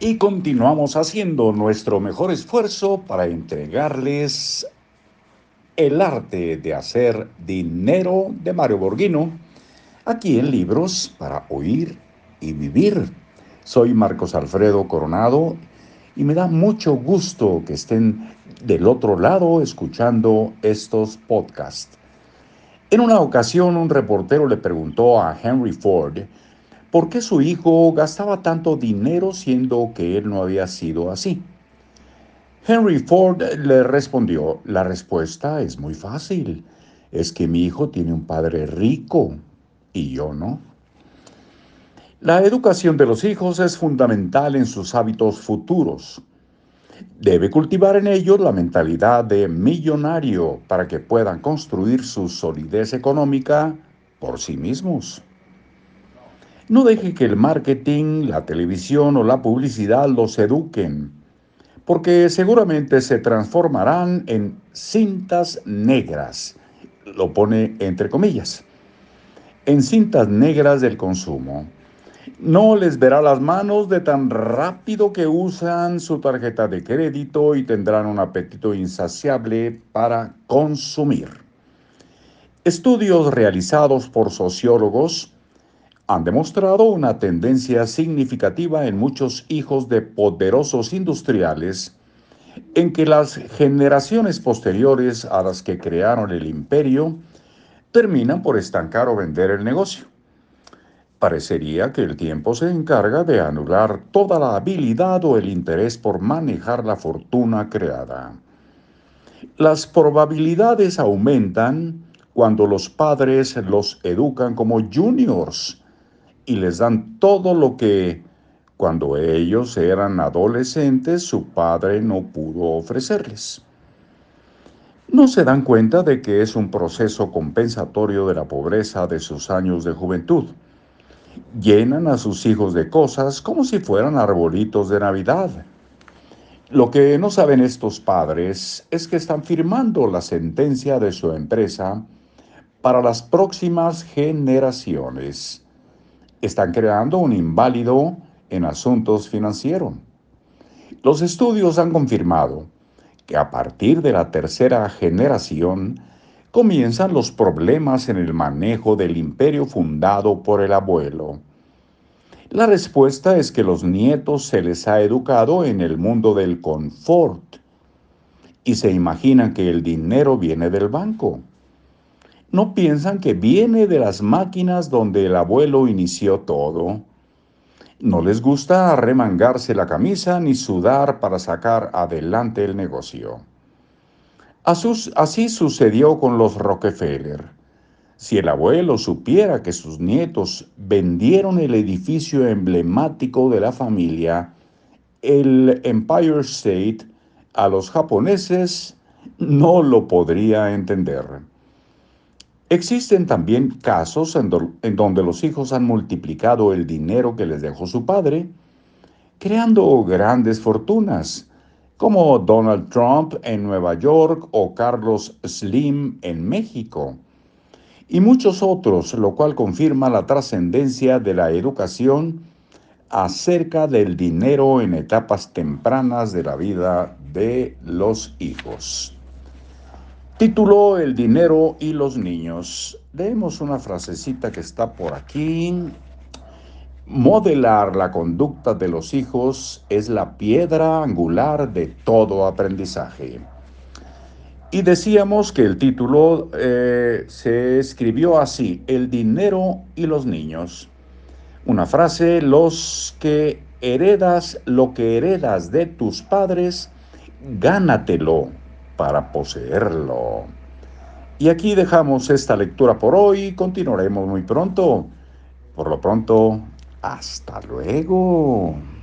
y continuamos haciendo nuestro mejor esfuerzo para entregarles el arte de hacer dinero de Mario Borghino, aquí en Libros para Oír y Vivir. Soy Marcos Alfredo Coronado y me da mucho gusto que estén del otro lado escuchando estos podcasts. En una ocasión un reportero le preguntó a Henry Ford ¿Por qué su hijo gastaba tanto dinero siendo que él no había sido así? Henry Ford le respondió, la respuesta es muy fácil, es que mi hijo tiene un padre rico y yo no. La educación de los hijos es fundamental en sus hábitos futuros. Debe cultivar en ellos la mentalidad de millonario para que puedan construir su solidez económica por sí mismos. No deje que el marketing, la televisión o la publicidad los eduquen, porque seguramente se transformarán en cintas negras, lo pone entre comillas, en cintas negras del consumo. No les verá las manos de tan rápido que usan su tarjeta de crédito y tendrán un apetito insaciable para consumir. Estudios realizados por sociólogos han demostrado una tendencia significativa en muchos hijos de poderosos industriales en que las generaciones posteriores a las que crearon el imperio terminan por estancar o vender el negocio. Parecería que el tiempo se encarga de anular toda la habilidad o el interés por manejar la fortuna creada. Las probabilidades aumentan cuando los padres los educan como juniors y les dan todo lo que cuando ellos eran adolescentes su padre no pudo ofrecerles. No se dan cuenta de que es un proceso compensatorio de la pobreza de sus años de juventud. Llenan a sus hijos de cosas como si fueran arbolitos de Navidad. Lo que no saben estos padres es que están firmando la sentencia de su empresa para las próximas generaciones están creando un inválido en asuntos financieros. Los estudios han confirmado que a partir de la tercera generación comienzan los problemas en el manejo del imperio fundado por el abuelo. La respuesta es que los nietos se les ha educado en el mundo del confort y se imaginan que el dinero viene del banco no piensan que viene de las máquinas donde el abuelo inició todo. No les gusta arremangarse la camisa ni sudar para sacar adelante el negocio. Así sucedió con los Rockefeller. Si el abuelo supiera que sus nietos vendieron el edificio emblemático de la familia, el Empire State, a los japoneses, no lo podría entender. Existen también casos en, donde los hijos han multiplicado el dinero que les dejó su padre, creando grandes fortunas, como Donald Trump en Nueva York o Carlos Slim en México, y muchos otros, lo cual confirma la trascendencia de la educación acerca del dinero en etapas tempranas de la vida de los hijos. Título El dinero y los niños. Leemos una frasecita que está por aquí. Modelar la conducta de los hijos es la piedra angular de todo aprendizaje. Y decíamos que el título eh, se escribió así, El dinero y los niños. Una frase, los que heredas lo que heredas de tus padres, gánatelo para poseerlo. Y aquí dejamos esta lectura por hoy, continuaremos muy pronto. Por lo pronto, hasta luego.